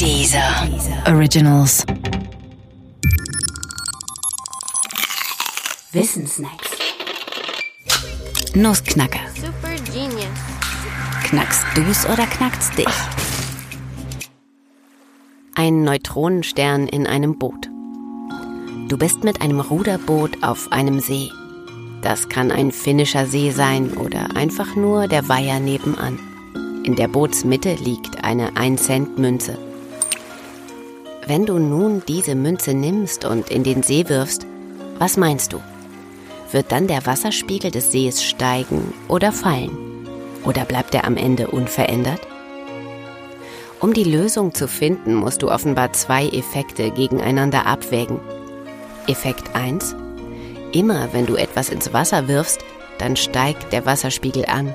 Dieser Originals. Wissensnacks. Nussknacker. Super genius. Knackst du's oder knackt's dich? Ein Neutronenstern in einem Boot. Du bist mit einem Ruderboot auf einem See. Das kann ein finnischer See sein oder einfach nur der Weiher nebenan. In der Bootsmitte liegt eine 1-Cent-Münze. Wenn du nun diese Münze nimmst und in den See wirfst, was meinst du? Wird dann der Wasserspiegel des Sees steigen oder fallen? Oder bleibt er am Ende unverändert? Um die Lösung zu finden, musst du offenbar zwei Effekte gegeneinander abwägen. Effekt 1. Immer wenn du etwas ins Wasser wirfst, dann steigt der Wasserspiegel an.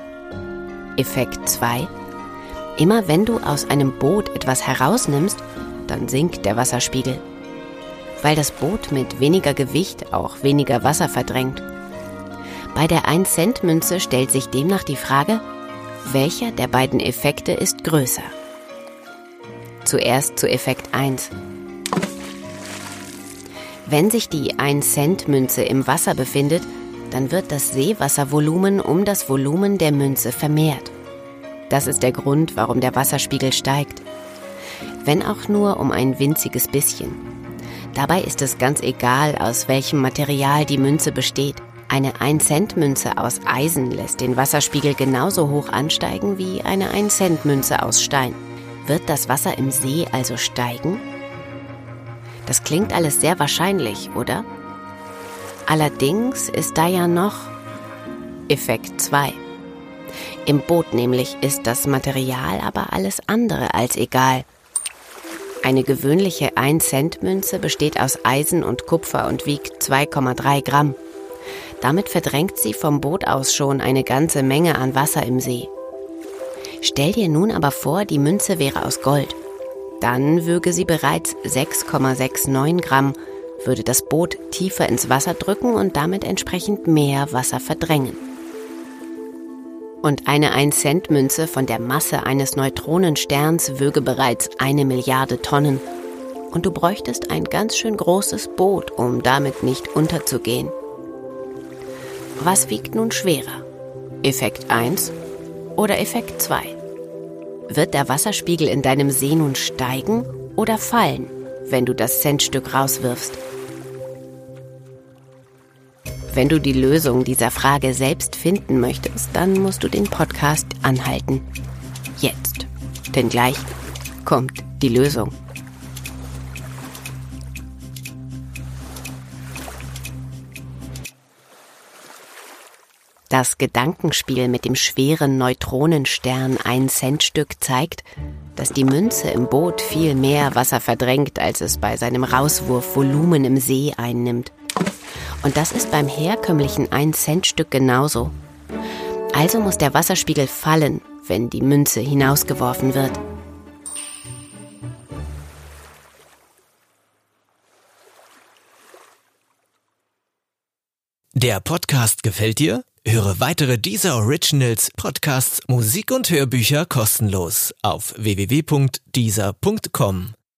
Effekt 2. Immer wenn du aus einem Boot etwas herausnimmst, dann sinkt der Wasserspiegel. Weil das Boot mit weniger Gewicht auch weniger Wasser verdrängt. Bei der 1-Cent-Münze stellt sich demnach die Frage, welcher der beiden Effekte ist größer? Zuerst zu Effekt 1. Wenn sich die 1-Cent-Münze im Wasser befindet, dann wird das Seewasservolumen um das Volumen der Münze vermehrt. Das ist der Grund, warum der Wasserspiegel steigt. Wenn auch nur um ein winziges bisschen. Dabei ist es ganz egal, aus welchem Material die Münze besteht. Eine 1-Cent-Münze aus Eisen lässt den Wasserspiegel genauso hoch ansteigen wie eine 1-Cent-Münze aus Stein. Wird das Wasser im See also steigen? Das klingt alles sehr wahrscheinlich, oder? Allerdings ist da ja noch Effekt 2. Im Boot nämlich ist das Material aber alles andere als egal. Eine gewöhnliche 1-Cent-Münze besteht aus Eisen und Kupfer und wiegt 2,3 Gramm. Damit verdrängt sie vom Boot aus schon eine ganze Menge an Wasser im See. Stell dir nun aber vor, die Münze wäre aus Gold. Dann würge sie bereits 6,69 Gramm, würde das Boot tiefer ins Wasser drücken und damit entsprechend mehr Wasser verdrängen. Und eine 1-Cent-Münze von der Masse eines Neutronensterns wöge bereits eine Milliarde Tonnen. Und du bräuchtest ein ganz schön großes Boot, um damit nicht unterzugehen. Was wiegt nun schwerer? Effekt 1 oder Effekt 2? Wird der Wasserspiegel in deinem See nun steigen oder fallen, wenn du das Centstück rauswirfst? Wenn du die Lösung dieser Frage selbst finden möchtest, dann musst du den Podcast anhalten. Jetzt. Denn gleich kommt die Lösung. Das Gedankenspiel mit dem schweren Neutronenstern ein Centstück zeigt, dass die Münze im Boot viel mehr Wasser verdrängt, als es bei seinem Rauswurf Volumen im See einnimmt. Und das ist beim herkömmlichen 1-Cent-Stück genauso. Also muss der Wasserspiegel fallen, wenn die Münze hinausgeworfen wird. Der Podcast gefällt dir? Höre weitere dieser Originals, Podcasts, Musik und Hörbücher kostenlos auf www.dieser.com.